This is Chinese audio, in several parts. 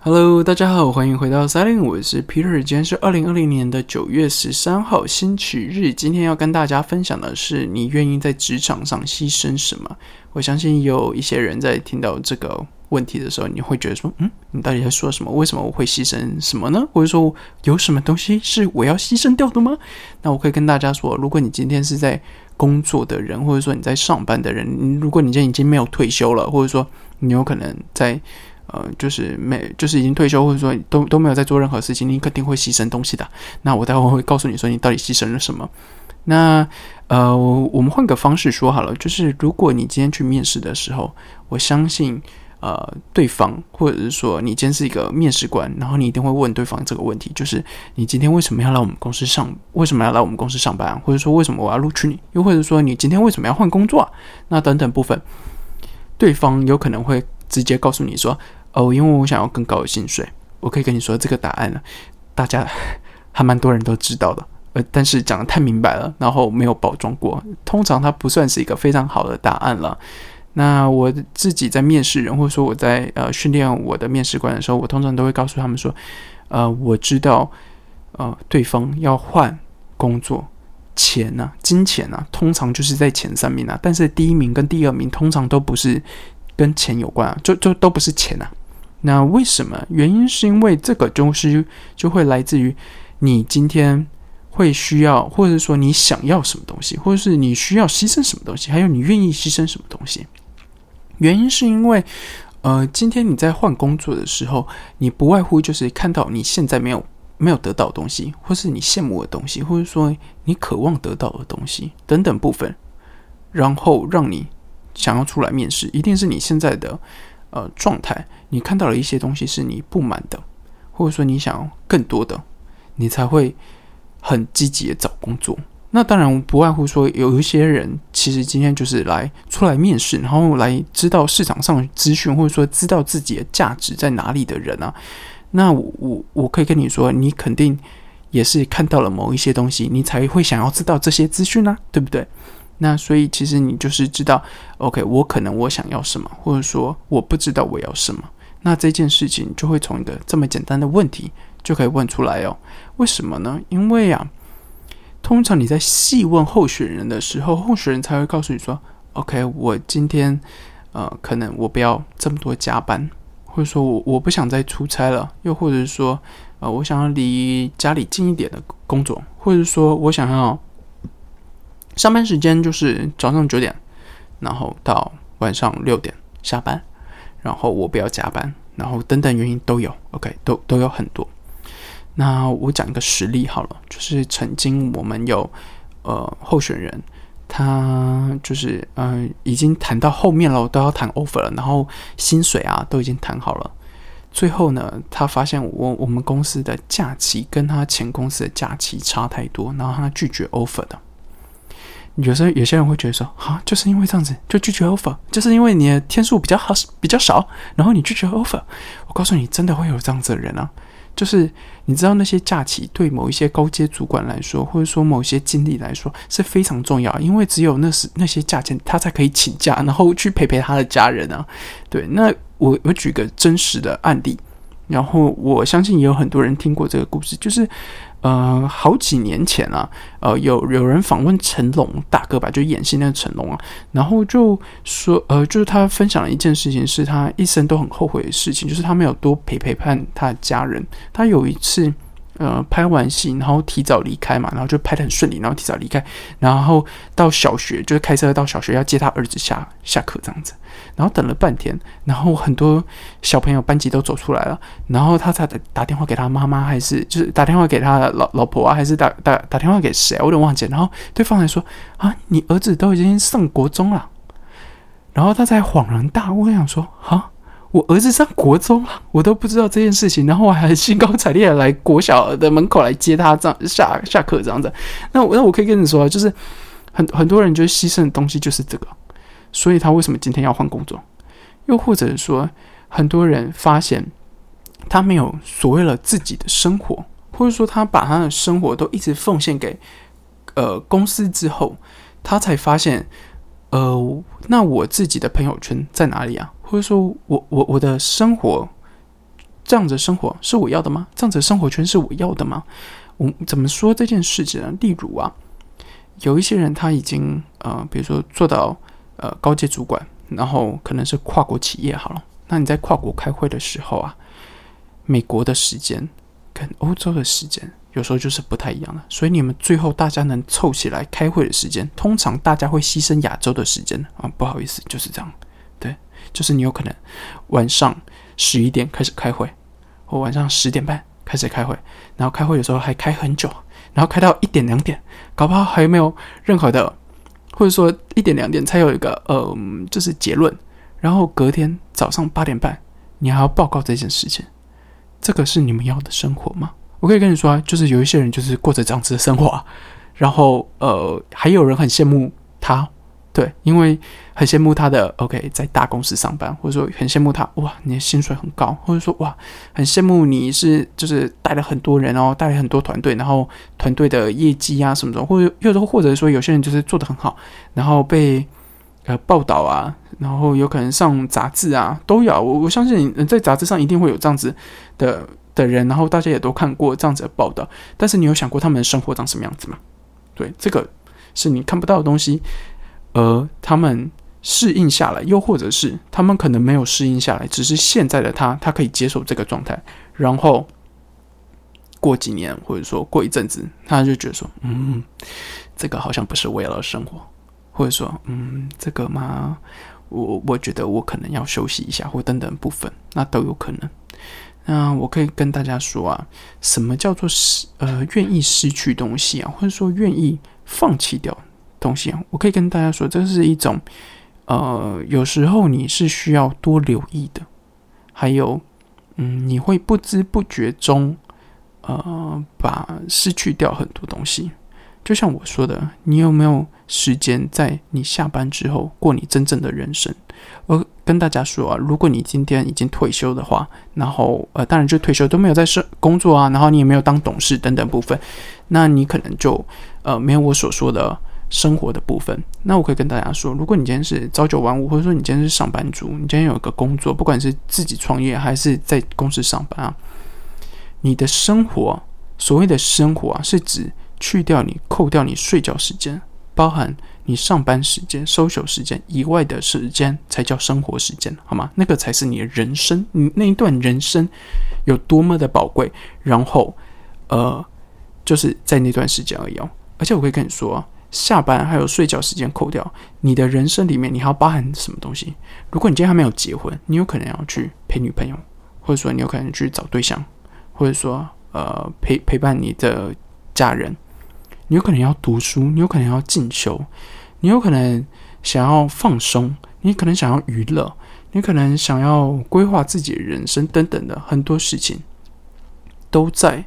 Hello，大家好，欢迎回到 Silent，我是 Peter。今天是二零二零年的九月十三号，星期日。今天要跟大家分享的是，你愿意在职场上牺牲什么？我相信有一些人在听到这个问题的时候，你会觉得说，嗯，你到底在说什么？为什么我会牺牲什么呢？或者说，有什么东西是我要牺牲掉的吗？那我可以跟大家说，如果你今天是在工作的人，或者说你在上班的人，如果你今天已经没有退休了，或者说你有可能在。呃，就是没，就是已经退休，或者说都都没有在做任何事情，你肯定会牺牲东西的。那我待会会告诉你说，你到底牺牲了什么。那呃，我们换个方式说好了，就是如果你今天去面试的时候，我相信呃，对方或者是说你今天是一个面试官，然后你一定会问对方这个问题，就是你今天为什么要来我们公司上？为什么要来我们公司上班？或者说为什么我要录取你？又或者说你今天为什么要换工作？那等等部分，对方有可能会直接告诉你说。哦，因为我想要更高的薪水，我可以跟你说这个答案了，大家 还蛮多人都知道的，呃，但是讲的太明白了，然后没有包装过，通常它不算是一个非常好的答案了。那我自己在面试人，或者说我在呃训练我的面试官的时候，我通常都会告诉他们说，呃，我知道，呃，对方要换工作，钱呢，金钱呢，通常就是在前三名啊，但是第一名跟第二名通常都不是跟钱有关啊，就就都不是钱啊。那为什么？原因是因为这个东西就会来自于你今天会需要，或者说你想要什么东西，或者是你需要牺牲什么东西，还有你愿意牺牲什么东西。原因是因为，呃，今天你在换工作的时候，你不外乎就是看到你现在没有没有得到的东西，或是你羡慕的东西，或者说你渴望得到的东西等等部分，然后让你想要出来面试，一定是你现在的。呃，状态，你看到了一些东西是你不满的，或者说你想要更多的，你才会很积极的找工作。那当然不外乎说，有一些人其实今天就是来出来面试，然后来知道市场上资讯，或者说知道自己的价值在哪里的人啊。那我我可以跟你说，你肯定也是看到了某一些东西，你才会想要知道这些资讯啊，对不对？那所以其实你就是知道，OK，我可能我想要什么，或者说我不知道我要什么。那这件事情就会从一个这么简单的问题就可以问出来哦。为什么呢？因为啊，通常你在细问候选人的时候，候选人才会告诉你说，OK，我今天呃，可能我不要这么多加班，或者说我我不想再出差了，又或者是说呃，我想要离家里近一点的工作，或者说我想要。上班时间就是早上九点，然后到晚上六点下班，然后我不要加班，然后等等原因都有，OK，都都有很多。那我讲一个实例好了，就是曾经我们有呃候选人，他就是嗯已经谈到后面了，都要谈 offer 了，然后薪水啊都已经谈好了，最后呢，他发现我我们公司的假期跟他前公司的假期差太多，然后他拒绝 offer 的。有时候有些人会觉得说，啊，就是因为这样子就拒绝 offer，就是因为你的天数比较好比较少，然后你拒绝 offer。我告诉你，真的会有这样子的人啊！就是你知道那些假期对某一些高阶主管来说，或者说某些经理来说是非常重要，因为只有那时那些假期他才可以请假，然后去陪陪他的家人啊。对，那我我举个真实的案例，然后我相信也有很多人听过这个故事，就是。呃，好几年前啊，呃，有有人访问成龙大哥吧，就演戏那个成龙啊，然后就说，呃，就是他分享了一件事情，是他一生都很后悔的事情，就是他没有多陪陪伴他的家人。他有一次。呃，拍完戏，然后提早离开嘛，然后就拍的很顺利，然后提早离开，然后到小学，就是开车到小学要接他儿子下下课这样子，然后等了半天，然后很多小朋友班级都走出来了，然后他才打打电话给他妈妈，还是就是打电话给他老老婆啊，还是打打打电话给谁？我有点忘记。然后对方还说啊，你儿子都已经上国中了，然后他才恍然大悟，想说啊。我儿子上国中了，我都不知道这件事情，然后我还兴高采烈的来国小的门口来接他，这样下下课这样子。那我那我可以跟你说，就是很很多人就是牺牲的东西就是这个，所以他为什么今天要换工作？又或者说，很多人发现他没有所谓了自己的生活，或者说他把他的生活都一直奉献给呃公司之后，他才发现，呃，那我自己的朋友圈在哪里啊？或者说我我我的生活这样子生活是我要的吗？这样子生活圈是我要的吗？我怎么说这件事情呢？例如啊，有一些人他已经呃，比如说做到呃高阶主管，然后可能是跨国企业好了。那你在跨国开会的时候啊，美国的时间跟欧洲的时间有时候就是不太一样的，所以你们最后大家能凑起来开会的时间，通常大家会牺牲亚洲的时间啊。不好意思，就是这样。就是你有可能晚上十一点开始开会，或晚上十点半开始开会，然后开会的时候还开很久，然后开到一点两点，搞不好还没有任何的，或者说一点两点才有一个呃，就是结论。然后隔天早上八点半，你还要报告这件事情，这个是你们要的生活吗？我可以跟你说，就是有一些人就是过着这样子的生活，然后呃，还有人很羡慕他。对，因为很羡慕他的 OK，在大公司上班，或者说很羡慕他哇，你的薪水很高，或者说哇，很羡慕你是就是带了很多人哦，带了很多团队，然后团队的业绩啊什么的，或者又或者说有些人就是做的很好，然后被呃报道啊，然后有可能上杂志啊，都有。我我相信你在杂志上一定会有这样子的的人，然后大家也都看过这样子的报道，但是你有想过他们的生活长什么样子吗？对，这个是你看不到的东西。而他们适应下来，又或者是他们可能没有适应下来，只是现在的他，他可以接受这个状态，然后过几年或者说过一阵子，他就觉得说，嗯，这个好像不是我要的生活，或者说，嗯，这个嘛，我我觉得我可能要休息一下，或等等部分，那都有可能。那我可以跟大家说啊，什么叫做失呃愿意失去东西啊，或者说愿意放弃掉？东西，我可以跟大家说，这是一种，呃，有时候你是需要多留意的，还有，嗯，你会不知不觉中，呃，把失去掉很多东西。就像我说的，你有没有时间在你下班之后过你真正的人生？我跟大家说啊，如果你今天已经退休的话，然后呃，当然就退休都没有在生工作啊，然后你也没有当董事等等部分，那你可能就呃没有我所说的。生活的部分，那我可以跟大家说，如果你今天是朝九晚五，或者说你今天是上班族，你今天有一个工作，不管是自己创业还是在公司上班啊，你的生活，所谓的生活啊，是指去掉你扣掉你睡觉时间，包含你上班时间、收休时间以外的时间，才叫生活时间，好吗？那个才是你的人生，你那一段人生有多么的宝贵，然后呃，就是在那段时间而已哦。而且我可以跟你说。下班还有睡觉时间扣掉，你的人生里面你还要包含什么东西？如果你今天还没有结婚，你有可能要去陪女朋友，或者说你有可能去找对象，或者说呃陪陪伴你的家人，你有可能要读书，你有可能要进修，你有可能想要放松，你可能想要娱乐，你可能想要规划自己的人生等等的很多事情，都在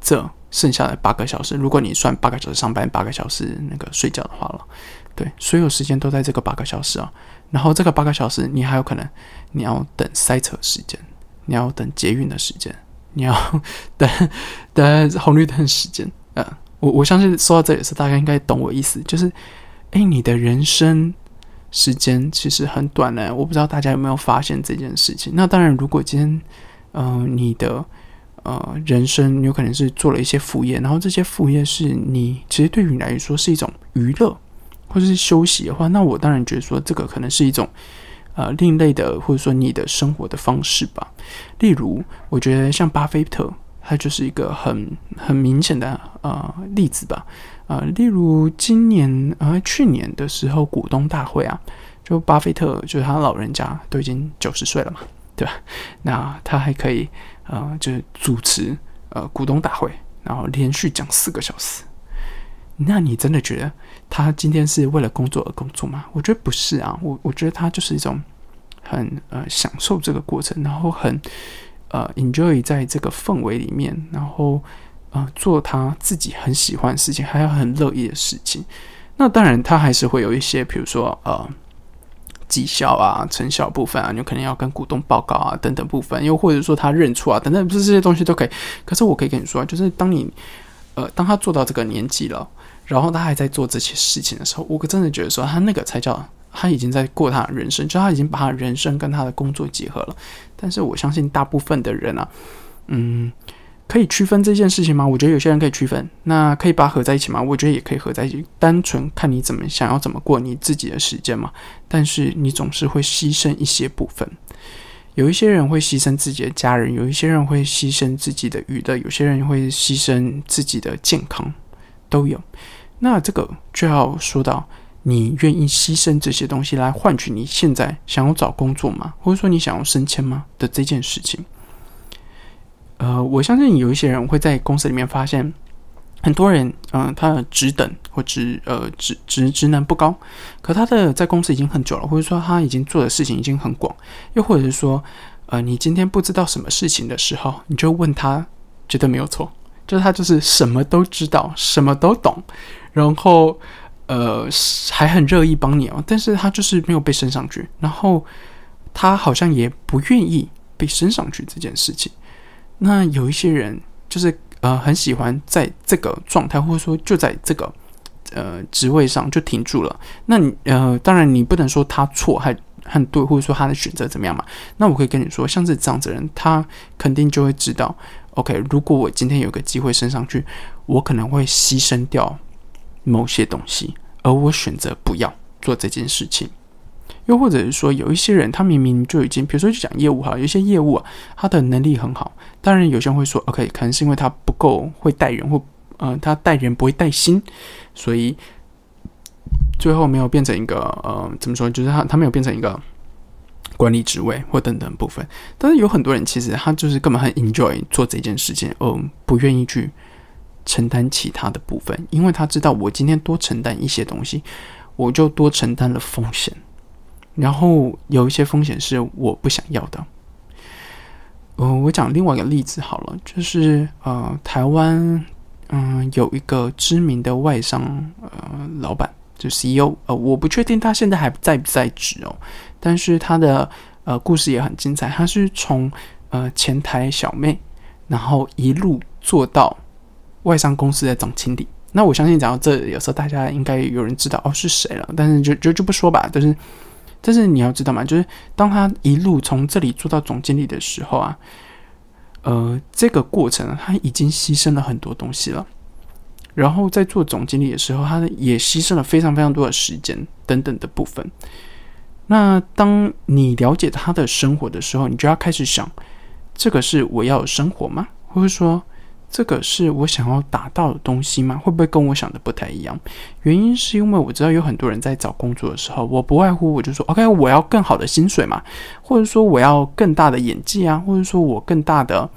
这。剩下的八个小时，如果你算八个小时上班，八个小时那个睡觉的话了，对，所有时间都在这个八个小时啊。然后这个八个小时，你还有可能你要等塞车时间，你要等捷运的时间，你要等等红绿灯时间。呃，我我相信说到这也是大家应该懂我意思，就是哎，你的人生时间其实很短呢。我不知道大家有没有发现这件事情。那当然，如果今天嗯你的。呃，人生有可能是做了一些副业，然后这些副业是你其实对于你来说是一种娱乐或者是休息的话，那我当然觉得说这个可能是一种呃另类的或者说你的生活的方式吧。例如，我觉得像巴菲特，他就是一个很很明显的呃例子吧。呃，例如今年呃去年的时候股东大会啊，就巴菲特就是他老人家都已经九十岁了嘛，对吧？那他还可以。呃，就是主持呃股东大会，然后连续讲四个小时。那你真的觉得他今天是为了工作而工作吗？我觉得不是啊，我我觉得他就是一种很呃享受这个过程，然后很呃 enjoy 在这个氛围里面，然后呃做他自己很喜欢的事情，还有很乐意的事情。那当然，他还是会有一些，比如说呃。绩效啊，成效部分啊，你可能要跟股东报告啊，等等部分，又或者说他认错啊，等等，不是这些东西都可以。可是我可以跟你说，就是当你，呃，当他做到这个年纪了，然后他还在做这些事情的时候，我可真的觉得说，他那个才叫他已经在过他的人生，就他已经把他人生跟他的工作结合了。但是我相信大部分的人啊，嗯，可以区分这件事情吗？我觉得有些人可以区分。那可以把它合在一起吗？我觉得也可以合在一起。单纯看你怎么想要怎么过你自己的时间嘛。但是你总是会牺牲一些部分。有一些人会牺牲自己的家人，有一些人会牺牲自己的娱乐，有些人会牺牲自己的健康，都有。那这个就要说到，你愿意牺牲这些东西来换取你现在想要找工作吗？或者说你想要升迁吗的这件事情？呃，我相信有一些人会在公司里面发现。很多人，嗯，他的职等或职呃职职职能不高，可他的在公司已经很久了，或者说他已经做的事情已经很广，又或者是说，呃，你今天不知道什么事情的时候，你就问他，绝对没有错，就是他就是什么都知道，什么都懂，然后呃还很乐意帮你哦，但是他就是没有被升上去，然后他好像也不愿意被升上去这件事情。那有一些人就是。呃，很喜欢在这个状态，或者说就在这个呃职位上就停住了。那你呃，当然你不能说他错还很对，或者说他的选择怎么样嘛？那我可以跟你说，像是这样子的人，他肯定就会知道，OK，如果我今天有个机会升上去，我可能会牺牲掉某些东西，而我选择不要做这件事情。又或者是说，有一些人他明明就已经，比如说去讲业务哈，有一些业务啊，他的能力很好。当然，有些人会说，OK，可能是因为他不够会带人，或呃，他带人不会带心，所以最后没有变成一个呃，怎么说？就是他他没有变成一个管理职位或等等部分。但是有很多人其实他就是根本很 enjoy 做这件事情，而不愿意去承担其他的部分，因为他知道我今天多承担一些东西，我就多承担了风险。然后有一些风险是我不想要的。呃，我讲另外一个例子好了，就是呃，台湾嗯有一个知名的外商呃老板，就 CEO，呃，我不确定他现在还在不在职哦，但是他的呃故事也很精彩，他是从呃前台小妹，然后一路做到外商公司的总经理。那我相信讲到这，有时候大家应该有人知道哦是谁了，但是就就就不说吧，就是。但是你要知道嘛，就是当他一路从这里做到总经理的时候啊，呃，这个过程他已经牺牲了很多东西了。然后在做总经理的时候，他也牺牲了非常非常多的时间等等的部分。那当你了解他的生活的时候，你就要开始想，这个是我要生活吗？或者说？这个是我想要达到的东西吗？会不会跟我想的不太一样？原因是因为我知道有很多人在找工作的时候，我不外乎我就说，OK，我要更好的薪水嘛，或者说我要更大的演技啊，或者说我更大的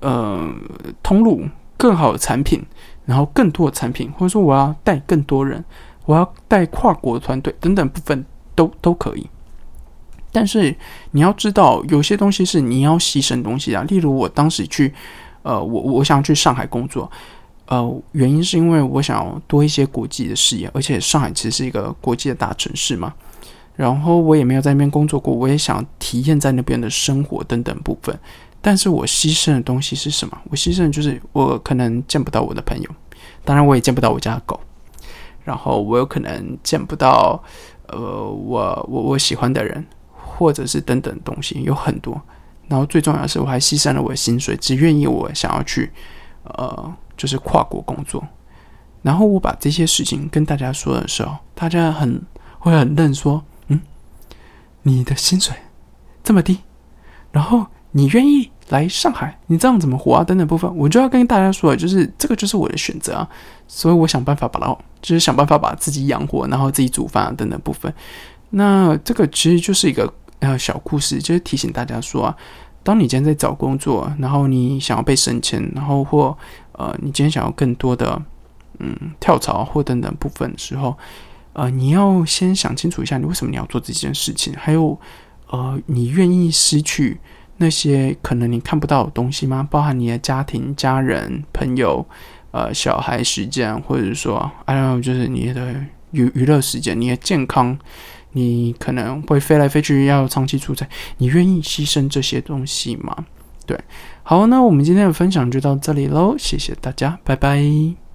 呃通路、更好的产品，然后更多的产品，或者说我要带更多人，我要带跨国团队等等部分都都可以。但是你要知道，有些东西是你要牺牲东西啊，例如我当时去。呃，我我想去上海工作，呃，原因是因为我想要多一些国际的视野，而且上海其实是一个国际的大城市嘛。然后我也没有在那边工作过，我也想体验在那边的生活等等部分。但是我牺牲的东西是什么？我牺牲的就是我可能见不到我的朋友，当然我也见不到我家的狗，然后我有可能见不到呃我我我喜欢的人，或者是等等东西有很多。然后最重要的是，我还牺牲了我的薪水，只愿意我想要去，呃，就是跨国工作。然后我把这些事情跟大家说的时候，大家很会很愣，说：“嗯，你的薪水这么低，然后你愿意来上海，你这样怎么活啊？”等等部分，我就要跟大家说，就是这个就是我的选择啊。所以我想办法把它，就是想办法把自己养活，然后自己煮饭等等部分。那这个其实就是一个。呃，小故事就是提醒大家说啊，当你今天在找工作，然后你想要被升迁，然后或呃，你今天想要更多的嗯跳槽或等等部分的时候，呃，你要先想清楚一下，你为什么你要做这件事情，还有呃，你愿意失去那些可能你看不到的东西吗？包含你的家庭、家人、朋友、呃，小孩时间，或者是说，还有就是你的娱娱乐时间、你的健康。你可能会飞来飞去，要长期出差，你愿意牺牲这些东西吗？对，好，那我们今天的分享就到这里喽，谢谢大家，拜拜。